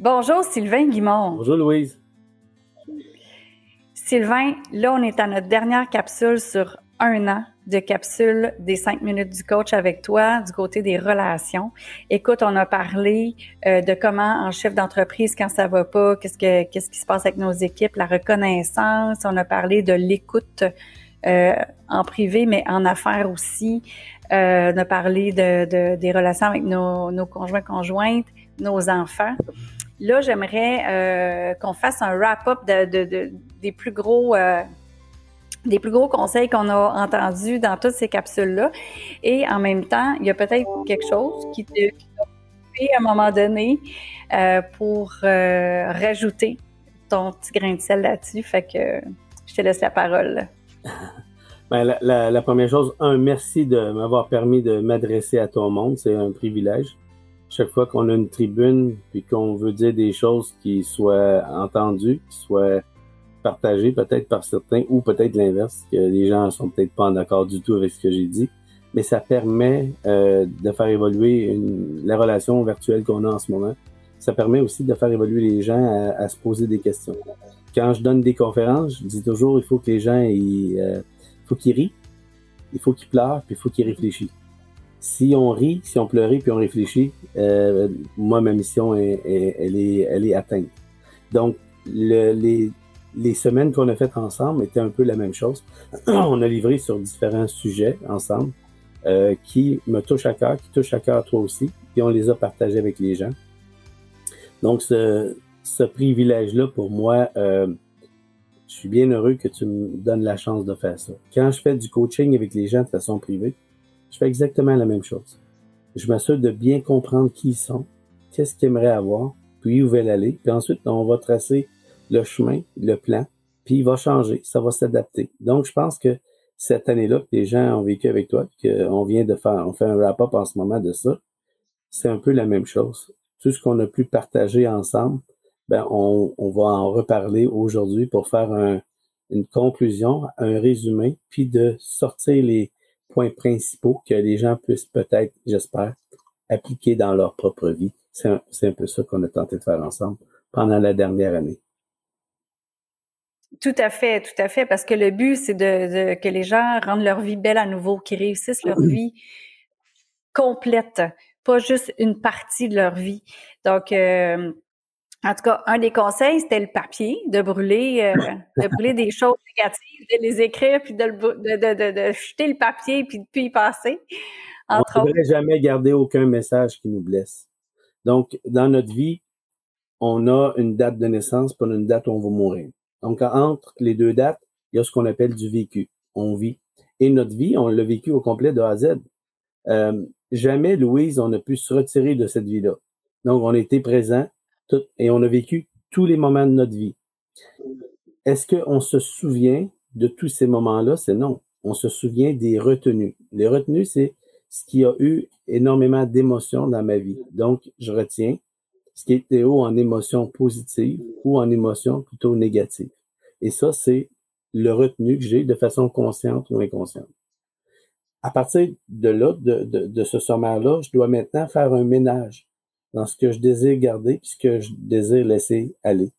Bonjour Sylvain Guimond. Bonjour Louise. Sylvain, là on est à notre dernière capsule sur un an de capsule des cinq minutes du coach avec toi du côté des relations. Écoute, on a parlé euh, de comment en chef d'entreprise quand ça va pas, qu'est-ce que qu'est-ce qui se passe avec nos équipes, la reconnaissance. On a parlé de l'écoute euh, en privé, mais en affaires aussi. Euh, on a parlé de, de des relations avec nos, nos conjoints conjointes, nos enfants. Là, j'aimerais euh, qu'on fasse un wrap-up de, des plus gros euh, des plus gros conseils qu'on a entendus dans toutes ces capsules-là. Et en même temps, il y a peut-être quelque chose qui te fait à un moment donné euh, pour rajouter ton petit grain de sel là-dessus. Fait que je te laisse la parole. Ben, la, la, première chose, un, merci de m'avoir permis de m'adresser à ton monde. C'est un privilège chaque fois qu'on a une tribune puis qu'on veut dire des choses qui soient entendues, qui soient partagées peut-être par certains ou peut-être l'inverse, que les gens sont peut-être pas en accord du tout avec ce que j'ai dit, mais ça permet euh, de faire évoluer une, la relation virtuelle qu'on a en ce moment. Ça permet aussi de faire évoluer les gens à, se poser des questions. Quand je donne des conférences, je dis toujours il faut que les gens ils, euh, faut qu'ils rient, il faut qu'ils pleurent, puis il faut qu'ils réfléchissent si on rit, si on pleurait, puis on réfléchit, euh, moi, ma mission, elle, est, elle est atteinte. Donc, le, les, semaines qu'on a faites ensemble étaient un peu la même chose. on a livré sur différents sujets ensemble euh, qui me touchent à cœur, qui touchent à cœur toi aussi, puis on les a partagés avec les gens. Donc, ce, ce privilège-là, pour moi, euh, je suis bien heureux que tu me donnes la chance de faire ça. Quand je fais du coaching avec les gens de façon privée, je fais exactement la même chose. Je m'assure de bien comprendre qui ils sont, qu'est-ce qu'ils aimeraient avoir, puis où veulent aller. Puis ensuite, on va tracer le chemin, le plan, puis il va changer, ça va s'adapter. Donc, je pense que cette année-là que les gens ont vécu avec toi, qu'on vient de faire, on fait un wrap-up en ce moment de ça, c'est un peu la même chose. Tout ce qu'on a pu partager ensemble, ben on, va en reparler aujourd'hui pour faire un, une conclusion, un résumé, puis de sortir les, points principaux que les gens puissent peut-être, j'espère, appliquer dans leur propre vie. C'est un, un, peu ça qu'on a tenté de faire ensemble pendant la dernière année. Tout à fait, tout à fait, parce que le but, c'est de, que les gens rendent leur vie belle à nouveau, qu'ils réussissent leur vie complète, pas juste une partie de leur vie. Donc, euh, en tout cas, un des conseils, c'était le papier, de brûler, euh, de brûler des choses négatives, de les écrire, puis de, de, de, jeter le papier, puis de plus y passer. on ne devrait jamais garder aucun message qui nous blesse. Donc, dans notre vie, on a une date de naissance, puis une date où on va mourir. Donc, entre les deux dates, il y a ce qu'on appelle du vécu. On vit. Et notre vie, on l'a vécu au complet de A à Z. Euh, jamais, Louise, on a pu se retirer de cette vie-là. Donc, on était présent, et on a vécu tous les moments de notre vie. Est-ce qu'on se souvient de tous ces moments-là? C'est non. On se souvient des retenues. Les retenues, c'est ce qui a eu énormément d'émotions dans ma vie. Donc, je retiens ce qui était haut en émotions positives ou en émotions plutôt négatives. Et ça, c'est le retenu que j'ai de façon consciente ou inconsciente. À partir de là, de, de, de ce sommaire-là, je dois maintenant faire un ménage dans ce que je désire garder puis ce que je désire laisser aller.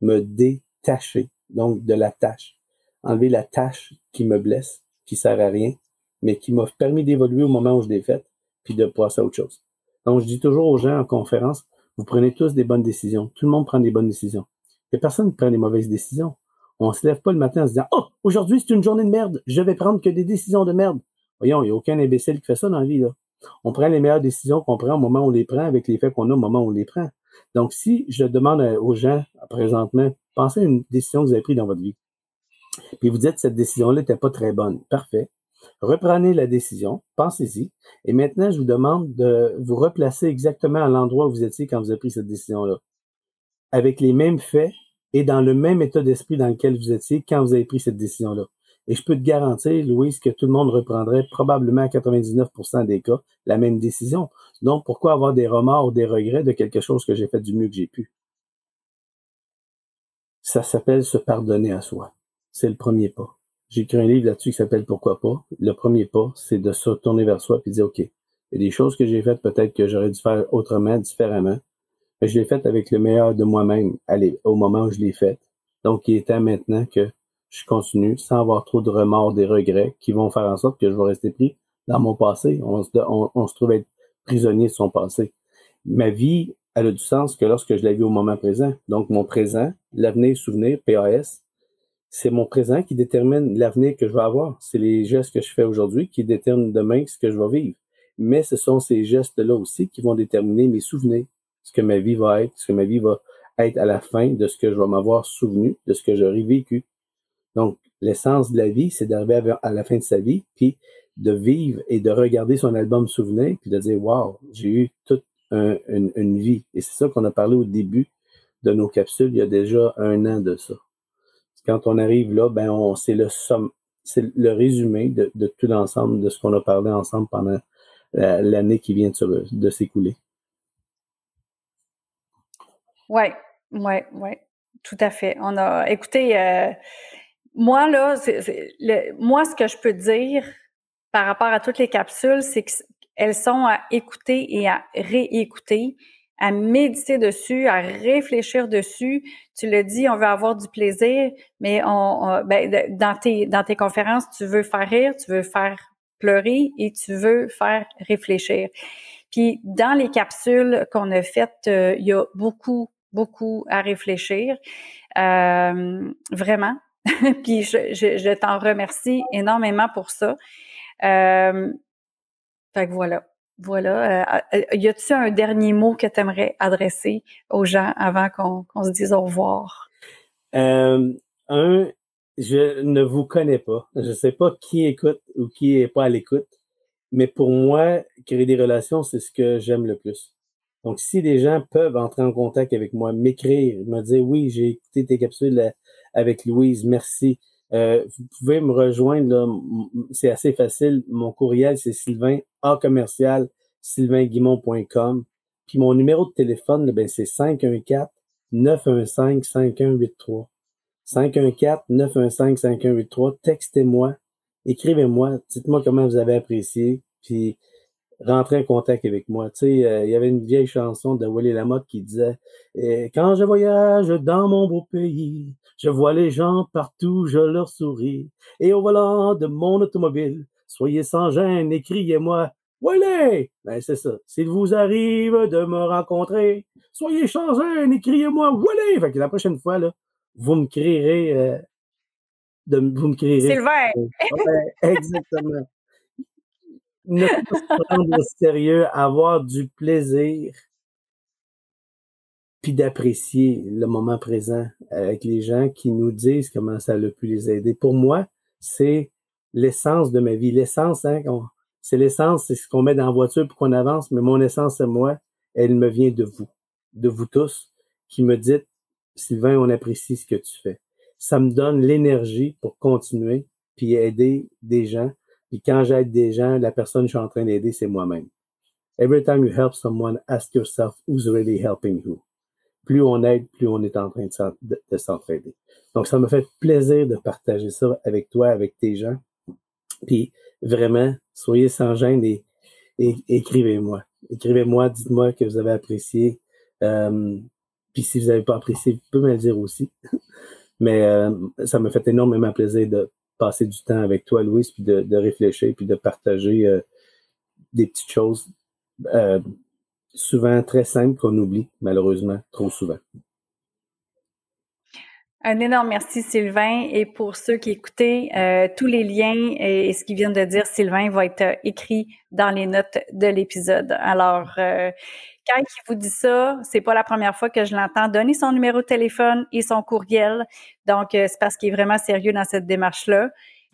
Me détacher, donc de la tâche. Enlever la tâche qui me blesse, qui sert à rien, mais qui m'a permis d'évoluer au moment où je l'ai faite, puis de passer à autre chose. Donc, je dis toujours aux gens en conférence, vous prenez tous des bonnes décisions. Tout le monde prend des bonnes décisions. Et personne ne prend des mauvaises décisions. On se lève pas le matin en se disant, oh, aujourd'hui, c'est une journée de merde. Je vais prendre que des décisions de merde. Voyons, il n'y a aucun imbécile qui fait ça dans la vie, là. On prend les meilleures décisions qu'on prend au moment où on les prend avec les faits qu'on a au moment où on les prend. Donc, si je demande aux gens présentement, pensez à une décision que vous avez prise dans votre vie, puis vous dites cette décision-là n'était pas très bonne. Parfait. Reprenez la décision, pensez-y, et maintenant, je vous demande de vous replacer exactement à l'endroit où vous étiez quand vous avez pris cette décision-là, avec les mêmes faits et dans le même état d'esprit dans lequel vous étiez quand vous avez pris cette décision-là. Et je peux te garantir, Louise, que tout le monde reprendrait probablement à 99% des cas la même décision. Donc, pourquoi avoir des remords ou des regrets de quelque chose que j'ai fait du mieux que j'ai pu? Ça s'appelle se pardonner à soi. C'est le premier pas. J'ai écrit un livre là-dessus qui s'appelle Pourquoi pas. Le premier pas, c'est de se tourner vers soi et dire, OK, il y a des choses que j'ai faites peut-être que j'aurais dû faire autrement, différemment. je l'ai faite avec le meilleur de moi-même au moment où je l'ai faite. Donc, il est temps maintenant que je continue sans avoir trop de remords, des regrets qui vont faire en sorte que je vais rester pris dans mon passé. On se, on, trouve être prisonnier de son passé. Ma vie, elle a du sens que lorsque je la vis au moment présent. Donc, mon présent, l'avenir, souvenir, PAS, c'est mon présent qui détermine l'avenir que je vais avoir. C'est les gestes que je fais aujourd'hui qui déterminent demain ce que je vais vivre. Mais ce sont ces gestes-là aussi qui vont déterminer mes souvenirs, ce que ma vie va être, ce que ma vie va être à la fin de ce que je vais m'avoir souvenu, de ce que j'aurai vécu. Donc, l'essence de la vie, c'est d'arriver à la fin de sa vie, puis de vivre et de regarder son album souvenir, puis de dire, wow, j'ai eu toute une, vie. Et c'est ça qu'on a parlé au début de nos capsules, il y a déjà un an de ça quand on arrive là, ben on c'est le somme, c'est le résumé de, tout l'ensemble de ce qu'on a parlé ensemble pendant l'année qui vient de, de s'écouler. Oui, oui, oui, tout à fait. On a écoutez, euh, moi là, le, moi ce que je peux dire par rapport à toutes les capsules, c'est qu'elles sont à écouter et à réécouter à méditer dessus, à réfléchir dessus. Tu le dis, on veut avoir du plaisir, mais on, ben, dans tes dans tes conférences, tu veux faire rire, tu veux faire pleurer et tu veux faire réfléchir. Puis dans les capsules qu'on a faites, euh, il y a beaucoup beaucoup à réfléchir, euh, vraiment. Puis je, t'en remercie énormément pour ça. Euh, fait que voilà. Voilà. Euh, euh, y a-t-il un dernier mot que tu aimerais adresser aux gens avant qu'on se dise au revoir? Euh, un, je ne vous connais pas. Je ne sais pas qui écoute ou qui est pas à l'écoute. Mais pour moi, créer des relations, c'est ce que j'aime le plus. Donc, si des gens peuvent entrer en contact avec moi, m'écrire, me dire oui, j'ai écouté tes capsules avec Louise, merci. vous pouvez me rejoindre, c'est assez facile. Mon courriel, c'est Sylvain A commercial sylvainguimont.com. Puis mon numéro de téléphone, ben, c'est 514-915-5183. 514-915-5183. Textez-moi, écrivez-moi, dites-moi comment vous avez apprécié, puis rentrez en contact avec moi. Tu sais, euh, il y avait une vieille chanson de Willy Lamotte qui disait eh, Quand je voyage dans mon beau pays, je vois les gens partout, je leur souris. Et au volant de mon automobile, soyez sans gêne, écriez-moi voilà! Ben, c'est ça. S'il vous arrive de me rencontrer, soyez chanceux, écriez-moi voilà! Fait que la prochaine fois, là, vous me crierez, euh, de, vous me crierez. Sylvain! exactement. Ne pas se prendre au sérieux, avoir du plaisir, puis d'apprécier le moment présent avec les gens qui nous disent comment ça a pu les aider. Pour moi, c'est l'essence de ma vie. L'essence, hein, c'est l'essence, c'est ce qu'on met dans la voiture pour qu'on avance, mais mon essence, c'est moi, elle me vient de vous, de vous tous, qui me dites, Sylvain, on apprécie ce que tu fais. Ça me donne l'énergie pour continuer, puis aider des gens. Puis quand j'aide des gens, la personne que je suis en train d'aider, c'est moi-même. Every time you help someone, ask yourself who's really helping who? Plus on aide, plus on est en train de s'entraider. Donc, ça me fait plaisir de partager ça avec toi, avec tes gens. Puis vraiment, soyez sans gêne et, écrivez-moi. Écrivez-moi, dites-moi que vous avez apprécié. Euh, puis si vous n'avez pas apprécié, vous pouvez me le dire aussi. Mais euh, ça me fait énormément plaisir de passer du temps avec toi, Louise, puis de, réfléchir, puis de partager euh, des petites choses souvent très simples qu'on oublie, malheureusement, trop souvent. Un énorme merci, Sylvain. Et pour ceux qui écoutaient, euh, tous les liens et, ce qu'il vient de dire Sylvain va être euh, écrit dans les notes de l'épisode. Alors, euh, quand il vous dit ça, c'est pas la première fois que je l'entends donner son numéro de téléphone et son courriel. Donc, c'est parce qu'il est vraiment sérieux dans cette démarche-là.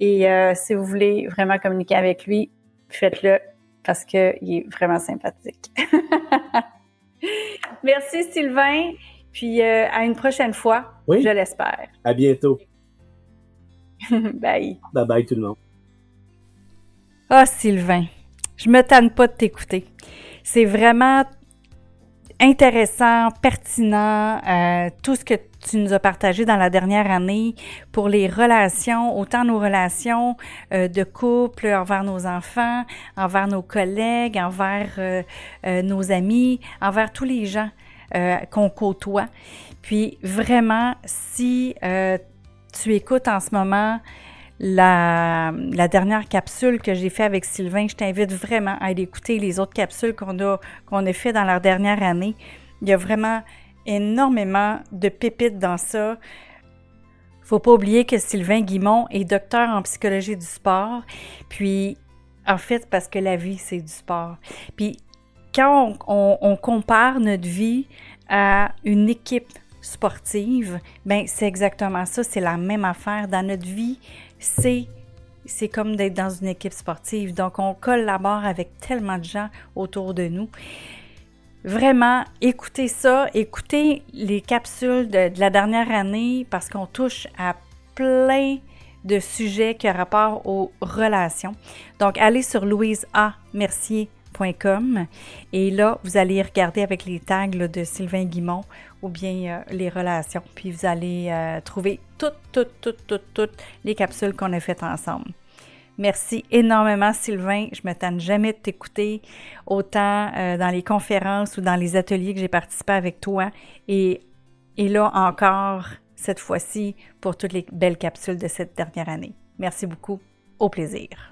Et si vous voulez vraiment communiquer avec lui, faites-le parce qu'il est vraiment sympathique. Merci, Sylvain. Puis euh, à une prochaine fois, je l'espère. À bientôt. bye. Bye bye tout le monde. Ah, Sylvain, je me tanne pas de t'écouter. C'est vraiment intéressant, pertinent, euh, tout ce que tu nous as partagé dans la dernière année pour les relations, autant nos relations euh, de couple envers nos enfants, envers nos collègues, envers nos amis, envers tous les gens. Euh, qu'on côtoie. Puis vraiment, si euh, tu écoutes en ce moment la, dernière capsule que j'ai fait avec Sylvain, je t'invite vraiment à aller écouter les autres capsules qu'on a, qu'on a dans la dernière année. Il y a vraiment énormément de pépites dans ça. Faut pas oublier que Sylvain Guimont est docteur en psychologie du sport. Puis, en fait, parce que la vie, c'est du sport. Puis, quand on, compare notre vie à une équipe sportive, ben c'est exactement ça, c'est la même affaire. Dans notre vie, c'est c'est comme d'être dans une équipe sportive. Donc, on collabore avec tellement de gens autour de nous. Vraiment, écoutez ça, écoutez les capsules de, la dernière année parce qu'on touche à plein de sujets qui ont rapport aux relations. Donc, allez sur et là, vous allez regarder avec les tags de Sylvain Guimont ou bien euh, les relations. Puis vous allez euh, trouver toutes, toutes, toutes, toutes, toutes les capsules qu'on a faites ensemble. Merci énormément, Sylvain. Je me tanne jamais de t'écouter, autant euh, dans les conférences ou dans les ateliers que j'ai participé avec toi. Et, et là encore, cette fois-ci, pour toutes les belles capsules de cette dernière année. Merci beaucoup. Au plaisir.